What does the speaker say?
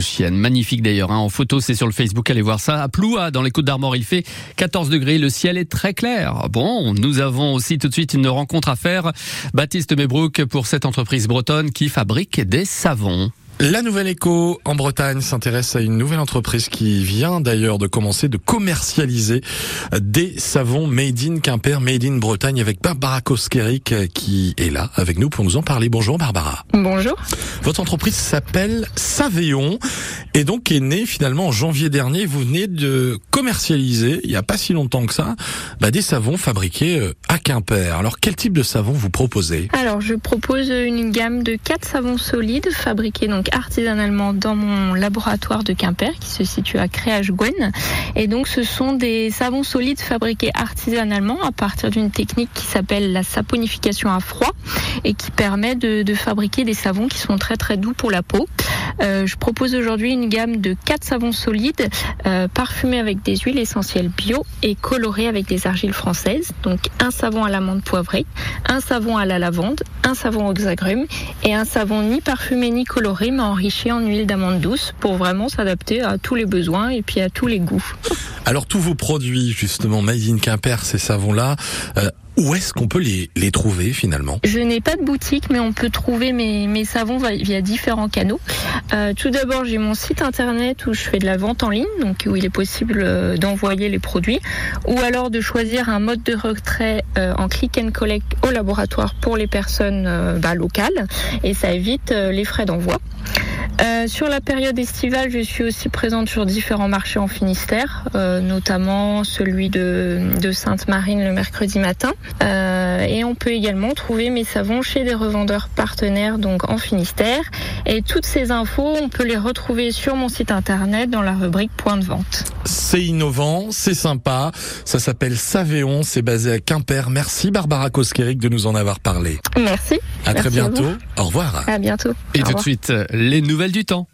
Chienne, magnifique d'ailleurs, hein. en photo c'est sur le Facebook, allez voir ça. À Ploua, dans les Côtes d'Armor, il fait 14 degrés, le ciel est très clair. Bon, nous avons aussi tout de suite une rencontre à faire. Baptiste Mebrook pour cette entreprise bretonne qui fabrique des savons. La Nouvelle Éco en Bretagne s'intéresse à une nouvelle entreprise qui vient d'ailleurs de commencer de commercialiser des savons made in Quimper, made in Bretagne avec Barbara Koskerik qui est là avec nous pour nous en parler. Bonjour Barbara. Bonjour. Votre entreprise s'appelle Savéon et donc est née finalement en janvier dernier. Vous venez de commercialiser, il n'y a pas si longtemps que ça, bah, des savons fabriqués euh, à Quimper. Alors quel type de savon vous proposez? Alors je propose une gamme de quatre savons solides fabriqués donc artisanalement dans mon laboratoire de Quimper qui se situe à Créage-Gwen. Et donc ce sont des savons solides fabriqués artisanalement à partir d'une technique qui s'appelle la saponification à froid et qui permet de, fabriquer des savons qui sont très très doux pour la peau. Euh, je propose aujourd'hui une gamme de quatre savons solides euh, parfumés avec des huiles essentielles bio et colorés avec des argiles françaises. Donc un savon à l'amande poivrée, un savon à la lavande, un savon aux agrumes et un savon ni parfumé ni coloré mais enrichi en huile d'amande douce pour vraiment s'adapter à tous les besoins et puis à tous les goûts. Alors tous vos produits justement Made in Quimper, ces savons-là, euh, où est-ce qu'on peut les, les, trouver finalement? Je n'ai pas de boutique, mais on peut trouver mes, mes savons via différents canaux. Euh, tout d'abord, j'ai mon site internet où je fais de la vente en ligne, donc où il est possible euh, d'envoyer les produits, ou alors de choisir un mode de retrait euh, en click and collect au laboratoire pour les personnes euh, bah, locales, et ça évite euh, les frais d'envoi. Euh, sur la période estivale, je suis aussi présente sur différents marchés en Finistère, euh, notamment celui de, de Sainte-Marine le mercredi matin. Euh, et on peut également trouver mes savons chez des revendeurs partenaires, donc en Finistère. Et toutes ces infos, on peut les retrouver sur mon site internet dans la rubrique point de vente. C'est innovant, c'est sympa. Ça s'appelle Savéon, c'est basé à Quimper. Merci Barbara Koskerik de nous en avoir parlé. Merci. À Merci très bientôt. À Au revoir. À bientôt. Et Au tout revoir. de suite, les du temps.